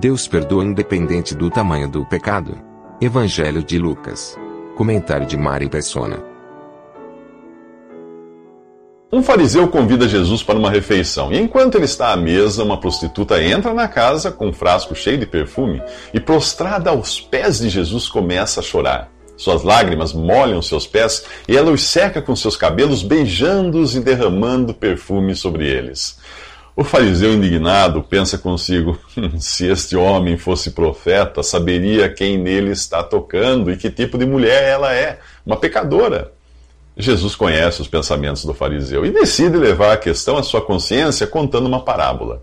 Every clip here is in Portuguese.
Deus perdoa independente do tamanho do pecado. Evangelho de Lucas. Comentário de Mari Persona. Um fariseu convida Jesus para uma refeição, e enquanto ele está à mesa, uma prostituta entra na casa com um frasco cheio de perfume e, prostrada aos pés de Jesus, começa a chorar. Suas lágrimas molham seus pés e ela os seca com seus cabelos, beijando-os e derramando perfume sobre eles. O fariseu indignado pensa consigo: se este homem fosse profeta, saberia quem nele está tocando e que tipo de mulher ela é, uma pecadora. Jesus conhece os pensamentos do fariseu e decide levar a questão à sua consciência contando uma parábola.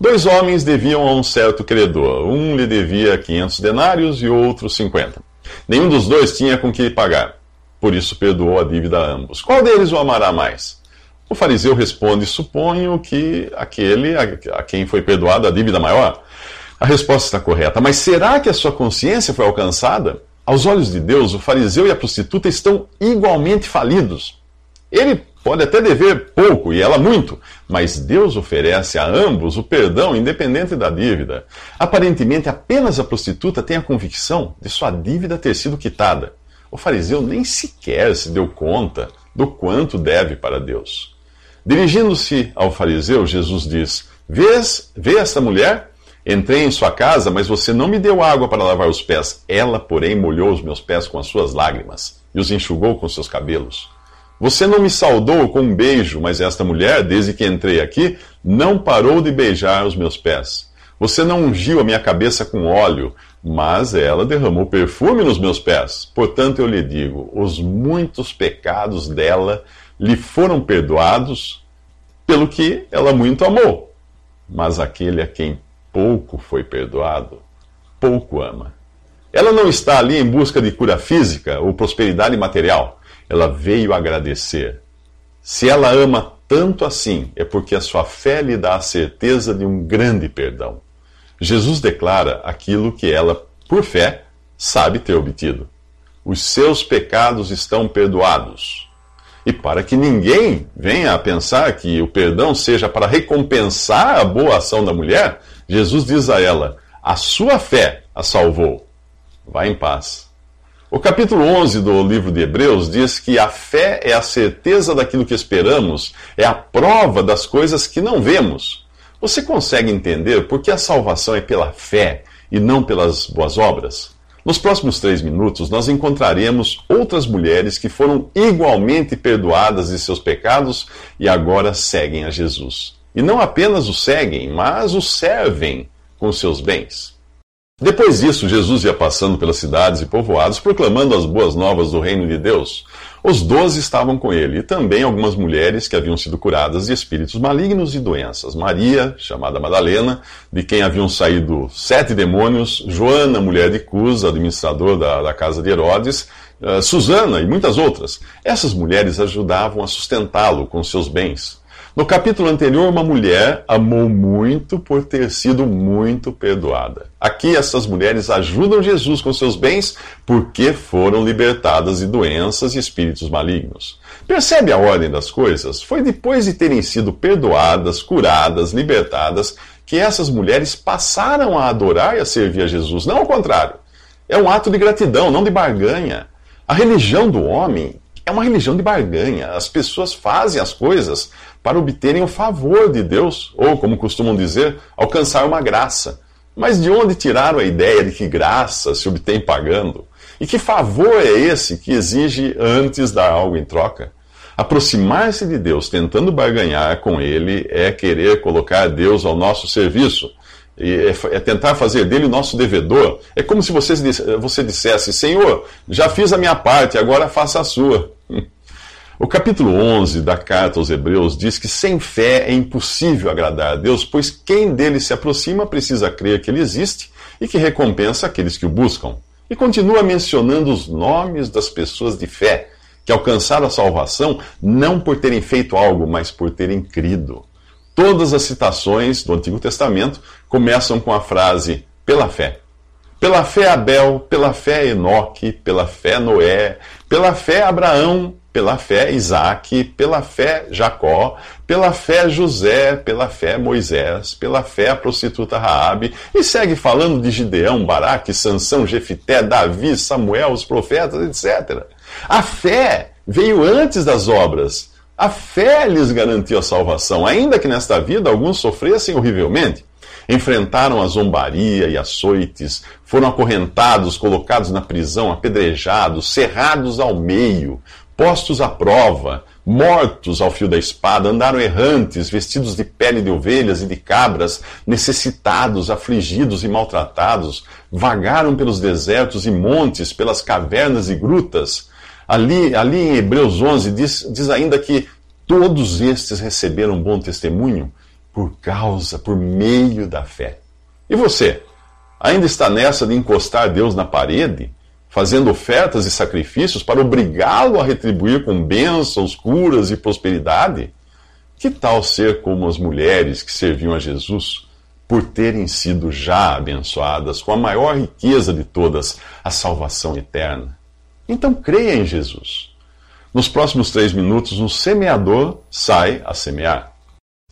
Dois homens deviam a um certo credor. Um lhe devia 500 denários e outro 50. Nenhum dos dois tinha com que pagar. Por isso perdoou a dívida a ambos. Qual deles o amará mais? O fariseu responde: Suponho que aquele a quem foi perdoada a dívida maior. A resposta está correta, mas será que a sua consciência foi alcançada? Aos olhos de Deus, o fariseu e a prostituta estão igualmente falidos. Ele pode até dever pouco e ela muito, mas Deus oferece a ambos o perdão independente da dívida. Aparentemente, apenas a prostituta tem a convicção de sua dívida ter sido quitada. O fariseu nem sequer se deu conta do quanto deve para Deus. Dirigindo-se ao fariseu, Jesus diz: Vês, vê esta mulher? Entrei em sua casa, mas você não me deu água para lavar os pés. Ela, porém, molhou os meus pés com as suas lágrimas e os enxugou com seus cabelos. Você não me saudou com um beijo, mas esta mulher, desde que entrei aqui, não parou de beijar os meus pés. Você não ungiu a minha cabeça com óleo, mas ela derramou perfume nos meus pés. Portanto, eu lhe digo: os muitos pecados dela lhe foram perdoados, pelo que ela muito amou. Mas aquele a quem pouco foi perdoado, pouco ama. Ela não está ali em busca de cura física ou prosperidade material. Ela veio agradecer. Se ela ama tanto assim, é porque a sua fé lhe dá a certeza de um grande perdão. Jesus declara aquilo que ela, por fé, sabe ter obtido. Os seus pecados estão perdoados. E para que ninguém venha a pensar que o perdão seja para recompensar a boa ação da mulher, Jesus diz a ela: A sua fé a salvou. Vá em paz. O capítulo 11 do livro de Hebreus diz que a fé é a certeza daquilo que esperamos, é a prova das coisas que não vemos. Você consegue entender por que a salvação é pela fé e não pelas boas obras? Nos próximos três minutos, nós encontraremos outras mulheres que foram igualmente perdoadas de seus pecados e agora seguem a Jesus. E não apenas o seguem, mas o servem com seus bens. Depois disso, Jesus ia passando pelas cidades e povoados, proclamando as boas novas do reino de Deus. Os doze estavam com ele, e também algumas mulheres que haviam sido curadas de espíritos malignos e doenças. Maria, chamada Madalena, de quem haviam saído sete demônios, Joana, mulher de Cus, administrador da, da casa de Herodes, uh, Susana e muitas outras. Essas mulheres ajudavam a sustentá-lo com seus bens. No capítulo anterior, uma mulher amou muito por ter sido muito perdoada. Aqui, essas mulheres ajudam Jesus com seus bens porque foram libertadas de doenças e espíritos malignos. Percebe a ordem das coisas? Foi depois de terem sido perdoadas, curadas, libertadas, que essas mulheres passaram a adorar e a servir a Jesus. Não ao contrário. É um ato de gratidão, não de barganha. A religião do homem é uma religião de barganha. As pessoas fazem as coisas para obterem o favor de Deus, ou, como costumam dizer, alcançar uma graça. Mas de onde tiraram a ideia de que graça se obtém pagando? E que favor é esse que exige antes dar algo em troca? Aproximar-se de Deus tentando barganhar com Ele é querer colocar Deus ao nosso serviço. É, é tentar fazer dele o nosso devedor. É como se você, você dissesse: Senhor, já fiz a minha parte, agora faça a sua. O capítulo 11 da carta aos Hebreus diz que sem fé é impossível agradar a Deus, pois quem dele se aproxima precisa crer que ele existe e que recompensa aqueles que o buscam. E continua mencionando os nomes das pessoas de fé que alcançaram a salvação não por terem feito algo, mas por terem crido. Todas as citações do Antigo Testamento começam com a frase pela fé. Pela fé Abel, pela fé Enoque, pela fé Noé, pela fé Abraão, pela fé Isaac, pela fé Jacó, pela fé José, pela fé Moisés, pela fé a prostituta Raabe, e segue falando de Gideão, Baraque, Sansão, Jefité, Davi, Samuel, os profetas, etc. A fé veio antes das obras. A fé lhes garantiu a salvação, ainda que nesta vida alguns sofressem horrivelmente. Enfrentaram a zombaria e açoites, foram acorrentados, colocados na prisão, apedrejados, cerrados ao meio, postos à prova, mortos ao fio da espada, andaram errantes, vestidos de pele de ovelhas e de cabras, necessitados, afligidos e maltratados, vagaram pelos desertos e montes, pelas cavernas e grutas. Ali, ali em Hebreus 11 diz, diz ainda que todos estes receberam bom testemunho por causa, por meio da fé. E você? Ainda está nessa de encostar Deus na parede? fazendo ofertas e sacrifícios para obrigá-lo a retribuir com bênçãos, curas e prosperidade? Que tal ser como as mulheres que serviam a Jesus, por terem sido já abençoadas com a maior riqueza de todas, a salvação eterna? Então creia em Jesus. Nos próximos três minutos, um semeador sai a semear.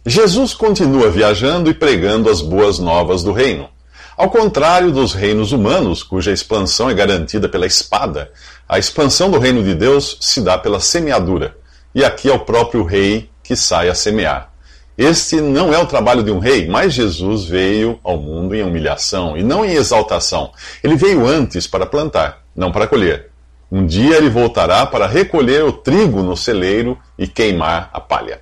Jesus continua viajando e pregando as boas novas do reino. Ao contrário dos reinos humanos, cuja expansão é garantida pela espada, a expansão do reino de Deus se dá pela semeadura. E aqui é o próprio rei que sai a semear. Este não é o trabalho de um rei, mas Jesus veio ao mundo em humilhação e não em exaltação. Ele veio antes para plantar, não para colher. Um dia ele voltará para recolher o trigo no celeiro e queimar a palha.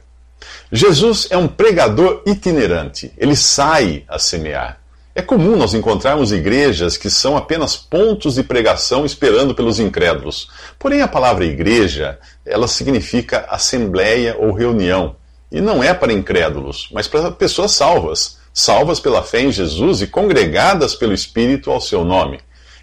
Jesus é um pregador itinerante. Ele sai a semear. É comum nós encontrarmos igrejas que são apenas pontos de pregação esperando pelos incrédulos. Porém, a palavra igreja, ela significa assembleia ou reunião. E não é para incrédulos, mas para pessoas salvas, salvas pela fé em Jesus e congregadas pelo Espírito ao seu nome.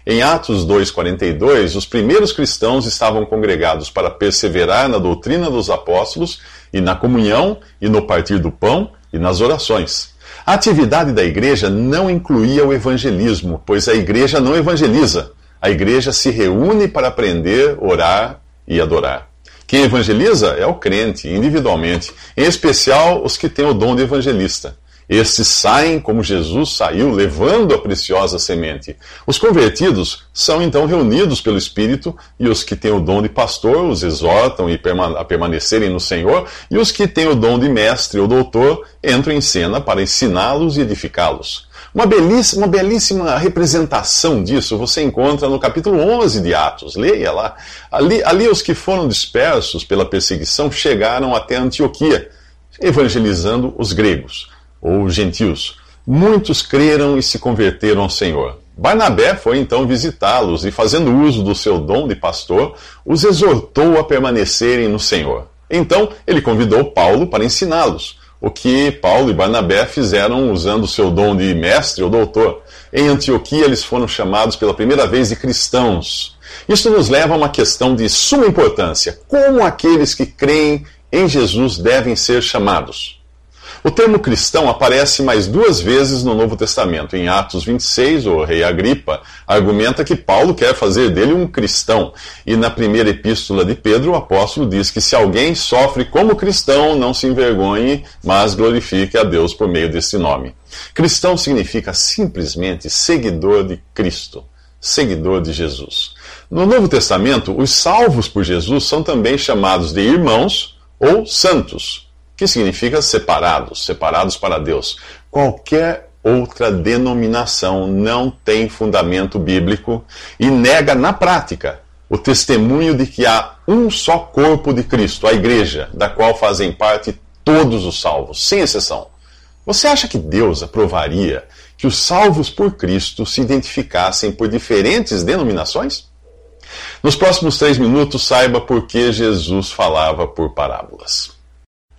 Em Atos 2,42, os primeiros cristãos estavam congregados para perseverar na doutrina dos apóstolos e na comunhão e no partir do pão e nas orações. A atividade da igreja não incluía o evangelismo, pois a igreja não evangeliza. A igreja se reúne para aprender, orar e adorar. Quem evangeliza é o crente, individualmente, em especial os que têm o dom de evangelista. Estes saem como Jesus saiu, levando a preciosa semente. Os convertidos são então reunidos pelo Espírito, e os que têm o dom de pastor os exortam a permanecerem no Senhor, e os que têm o dom de mestre ou doutor entram em cena para ensiná-los e edificá-los. Uma belíssima, uma belíssima representação disso você encontra no capítulo 11 de Atos. Leia lá. Ali, ali os que foram dispersos pela perseguição chegaram até Antioquia, evangelizando os gregos ou gentios. Muitos creram e se converteram ao Senhor. Barnabé foi então visitá-los e, fazendo uso do seu dom de pastor, os exortou a permanecerem no Senhor. Então ele convidou Paulo para ensiná-los, o que Paulo e Barnabé fizeram usando o seu dom de mestre ou doutor. Em Antioquia, eles foram chamados pela primeira vez de cristãos. Isso nos leva a uma questão de suma importância: como aqueles que creem em Jesus devem ser chamados? O termo cristão aparece mais duas vezes no Novo Testamento. Em Atos 26, o rei Agripa argumenta que Paulo quer fazer dele um cristão. E na primeira epístola de Pedro, o apóstolo diz que se alguém sofre como cristão, não se envergonhe, mas glorifique a Deus por meio desse nome. Cristão significa simplesmente seguidor de Cristo, seguidor de Jesus. No Novo Testamento, os salvos por Jesus são também chamados de irmãos ou santos que significa separados, separados para Deus. Qualquer outra denominação não tem fundamento bíblico e nega na prática o testemunho de que há um só corpo de Cristo, a igreja, da qual fazem parte todos os salvos, sem exceção. Você acha que Deus aprovaria que os salvos por Cristo se identificassem por diferentes denominações? Nos próximos três minutos, saiba por que Jesus falava por parábolas.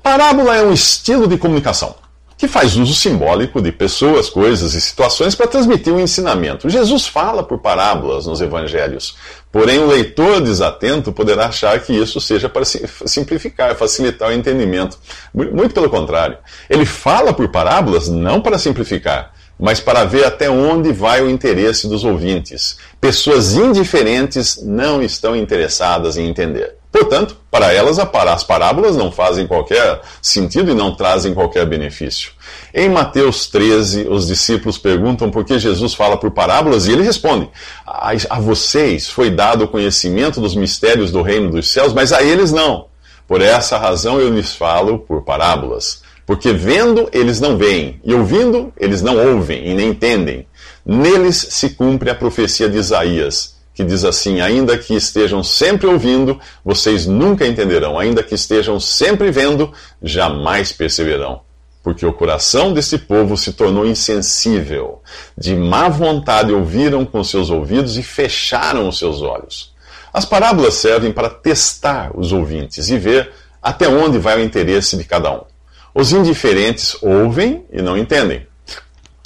Parábola é um estilo de comunicação que faz uso simbólico de pessoas, coisas e situações para transmitir um ensinamento. Jesus fala por parábolas nos evangelhos, porém o leitor desatento poderá achar que isso seja para simplificar, facilitar o entendimento. Muito pelo contrário. Ele fala por parábolas não para simplificar, mas para ver até onde vai o interesse dos ouvintes. Pessoas indiferentes não estão interessadas em entender. Portanto, para elas, as parábolas não fazem qualquer sentido e não trazem qualquer benefício. Em Mateus 13, os discípulos perguntam por que Jesus fala por parábolas e ele responde: A vocês foi dado o conhecimento dos mistérios do reino dos céus, mas a eles não. Por essa razão eu lhes falo por parábolas. Porque vendo eles não veem, e ouvindo eles não ouvem e nem entendem. Neles se cumpre a profecia de Isaías que diz assim: Ainda que estejam sempre ouvindo, vocês nunca entenderão, ainda que estejam sempre vendo, jamais perceberão. Porque o coração desse povo se tornou insensível, de má vontade ouviram com seus ouvidos e fecharam os seus olhos. As parábolas servem para testar os ouvintes e ver até onde vai o interesse de cada um. Os indiferentes ouvem e não entendem.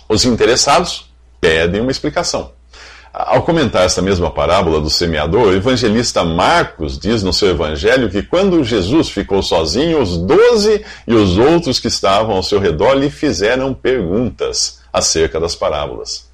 Os interessados pedem uma explicação. Ao comentar esta mesma parábola do semeador, o evangelista Marcos diz no seu evangelho que quando Jesus ficou sozinho, os doze e os outros que estavam ao seu redor lhe fizeram perguntas acerca das parábolas.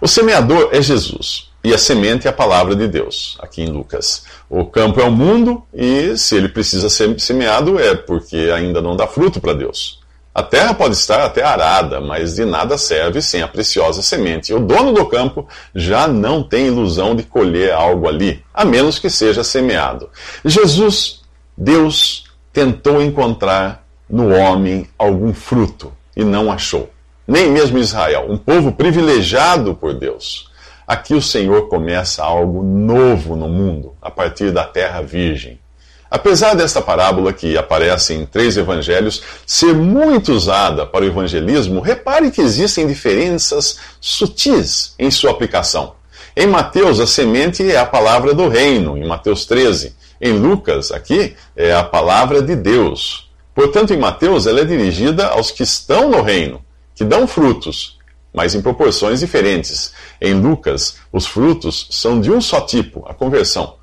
O semeador é Jesus e a semente é a palavra de Deus, aqui em Lucas. O campo é o mundo e se ele precisa ser semeado é porque ainda não dá fruto para Deus. A terra pode estar até arada, mas de nada serve sem a preciosa semente. E o dono do campo já não tem ilusão de colher algo ali, a menos que seja semeado. Jesus, Deus, tentou encontrar no homem algum fruto e não achou. Nem mesmo Israel, um povo privilegiado por Deus. Aqui o Senhor começa algo novo no mundo, a partir da terra virgem. Apesar desta parábola, que aparece em três evangelhos, ser muito usada para o evangelismo, repare que existem diferenças sutis em sua aplicação. Em Mateus, a semente é a palavra do reino, em Mateus 13. Em Lucas, aqui, é a palavra de Deus. Portanto, em Mateus, ela é dirigida aos que estão no reino, que dão frutos, mas em proporções diferentes. Em Lucas, os frutos são de um só tipo, a conversão.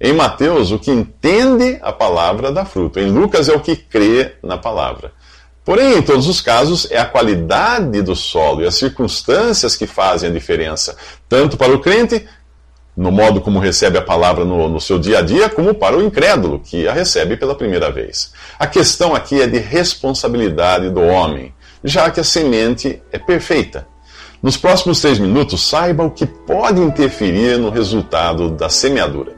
Em Mateus, o que entende a palavra dá fruto. Em Lucas, é o que crê na palavra. Porém, em todos os casos, é a qualidade do solo e as circunstâncias que fazem a diferença, tanto para o crente, no modo como recebe a palavra no, no, seu dia a dia, como para o incrédulo, que a recebe pela primeira vez. A questão aqui é de responsabilidade do homem, já que a semente é perfeita. Nos próximos três minutos, saiba o que pode interferir no resultado da semeadura.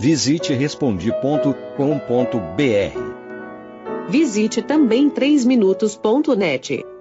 Visite respondi.com.br. Visite também 3minutos.net.